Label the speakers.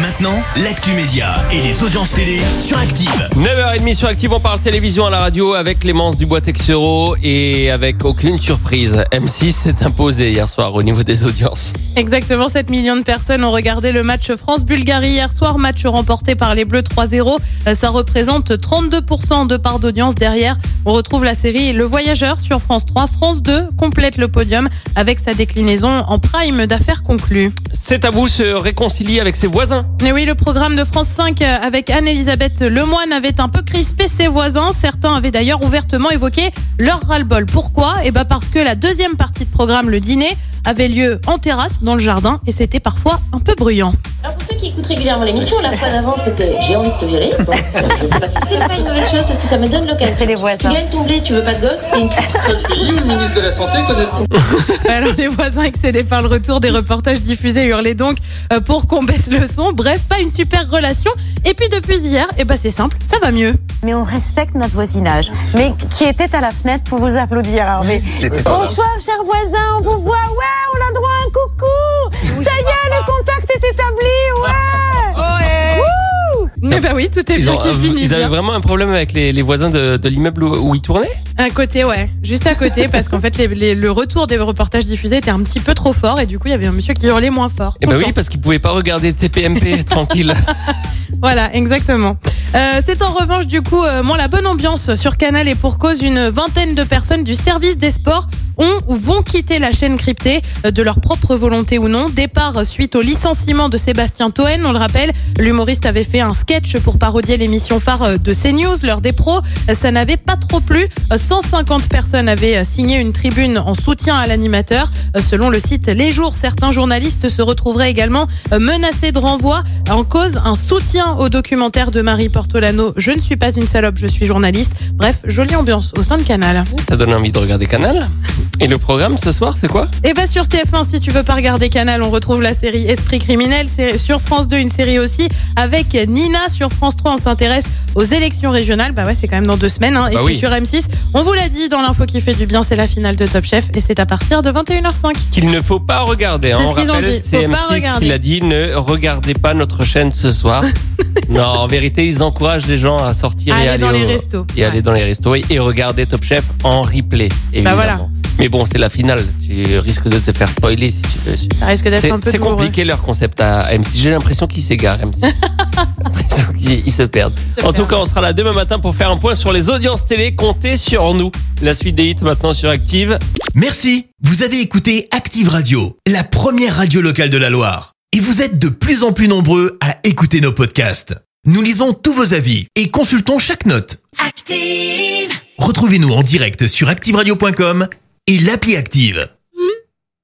Speaker 1: Maintenant, l'actu média et les audiences télé sur Active.
Speaker 2: 9h30 sur Active, on parle télévision à la radio avec Clémence Dubois-Texero et avec aucune surprise. M6 s'est imposé hier soir au niveau des audiences.
Speaker 3: Exactement, 7 millions de personnes ont regardé le match France-Bulgarie hier soir, match remporté par les Bleus 3-0. Euh, Ça représente 32% de part d'audience derrière. On retrouve la série Le Voyageur sur France 3. France 2 complète le podium avec sa déclinaison en prime d'affaires conclues.
Speaker 2: C'est à vous se réconcilier avec ses voisins.
Speaker 3: Mais oui, le programme de France 5 euh, avec Anne-Elisabeth Lemoine avait un peu crispé ses voisins. Certains avaient d'ailleurs ouvertement évoqué leur ras-le-bol. Pourquoi? Eh ben parce que la deuxième partie de programme, le dîner, avait lieu en terrasse, dans le jardin, et c'était parfois un peu bruyant.
Speaker 4: Alors pour ceux qui écoutent régulièrement l'émission, la fois d'avant c'était j'ai envie de te violer. Bon, je sais pas si c'est pas une mauvaise chose parce que ça me donne l'occasion.
Speaker 5: C'est les
Speaker 4: Tu
Speaker 5: voisins.
Speaker 4: gagnes ton blé, tu veux pas de gosse, t'es une
Speaker 6: le ministre de la Santé connaît
Speaker 3: Alors les voisins excédés par le retour des reportages diffusés hurlaient donc euh, pour qu'on baisse le son. Bref, pas une super relation. Et puis depuis hier, eh ben c'est simple, ça va mieux.
Speaker 5: Mais on respecte notre voisinage. Mais qui était à la fenêtre pour vous applaudir, Hervé? Bonsoir, chers voisins, on vous voit. Ouais, on a droit à un coucou. Est établi. Ouais.
Speaker 3: Eh ben oui, tout est bien
Speaker 2: ont-
Speaker 3: qui finit
Speaker 2: ils avaient vraiment un problème avec les, les voisins de, de l'immeuble où, où ils tournaient
Speaker 3: À côté, ouais, juste à côté, parce qu'en fait les- les- le retour des reportages diffusés était un petit peu trop fort, et du coup il y avait un monsieur qui hurlait moins fort.
Speaker 2: Eh ben
Speaker 3: Content.
Speaker 2: oui, parce qu'ils pouvaient pas regarder TPMP tranquille.
Speaker 3: Voilà, exactement. Euh, c'est en revanche du coup euh, moins la bonne ambiance sur Canal et pour cause une vingtaine de personnes du service des sports ont ou vont quitter la chaîne cryptée euh, de leur propre volonté ou non. Départ suite au licenciement de Sébastien Toen, on le rappelle. L'humoriste avait fait un sketch pour parodier l'émission phare euh, de CNews, l'heure des pros. Euh, Ça n'avait pas trop plu. Euh, 150 personnes avaient euh, signé une tribune en soutien à l'animateur. Euh, Selon le site Les Jours, certains journalistes se retrouveraient également euh, menacés de renvoi en cause un soutien au documentaire de Marie Portolano. Je ne suis pas une salope, je suis journaliste. Bref, jolie ambiance au sein de Canal.
Speaker 2: Ça donne envie de regarder Canal? Et le programme ce soir, c'est quoi?
Speaker 3: Et bah sur TF1, si tu veux pas regarder Canal, on retrouve la série Esprit criminel. Sur France 2 une série aussi avec Nina. Sur France 3, on s'intéresse aux élections régionales. Bah ouais, c'est quand même dans deux semaines. hein. Et
Speaker 2: Bah
Speaker 3: puis
Speaker 2: oui.
Speaker 3: sur M6, on vous l'a dit dans l'info qui fait du bien, c'est la finale de Top Chef et c'est à partir de 21h05.
Speaker 2: Qu'il ne faut pas regarder. hein.
Speaker 3: C'est ce
Speaker 2: On
Speaker 3: qu'ils ont
Speaker 2: rappelle,
Speaker 3: dit.
Speaker 2: c'est
Speaker 3: Faut pas
Speaker 2: M6 qui l'a dit. Ne regardez pas notre chaîne ce soir. non, en vérité, ils encouragent les gens à sortir et
Speaker 3: Aller
Speaker 2: aller
Speaker 3: dans
Speaker 2: au-
Speaker 3: les restos.
Speaker 2: et aller dans les restos et, et regarder Top Chef en replay. Évidemment.
Speaker 3: Bah voilà.
Speaker 2: Mais bon, c'est la finale. Tu risques de te faire spoiler si tu veux.
Speaker 3: Ça risque d'être
Speaker 2: C'est
Speaker 3: un peu
Speaker 2: c'est compliqué leur concept à M6. J'ai l'impression qu'ils s'égarent, M6. J'ai l'impression qu'ils ils se perdent.
Speaker 3: Se
Speaker 2: En tout cas, on sera là demain matin pour faire un point sur les audiences télé. Comptez sur nous. La suite des hits maintenant sur Active.
Speaker 1: Merci. Vous avez écouté Active Radio, la première radio locale de la Loire. Et vous êtes de plus en plus nombreux à écouter nos podcasts. Nous lisons tous vos avis et consultons chaque note.
Speaker 7: Active.
Speaker 1: Retrouvez-nous en direct sur activeradio.com et l'appli Active.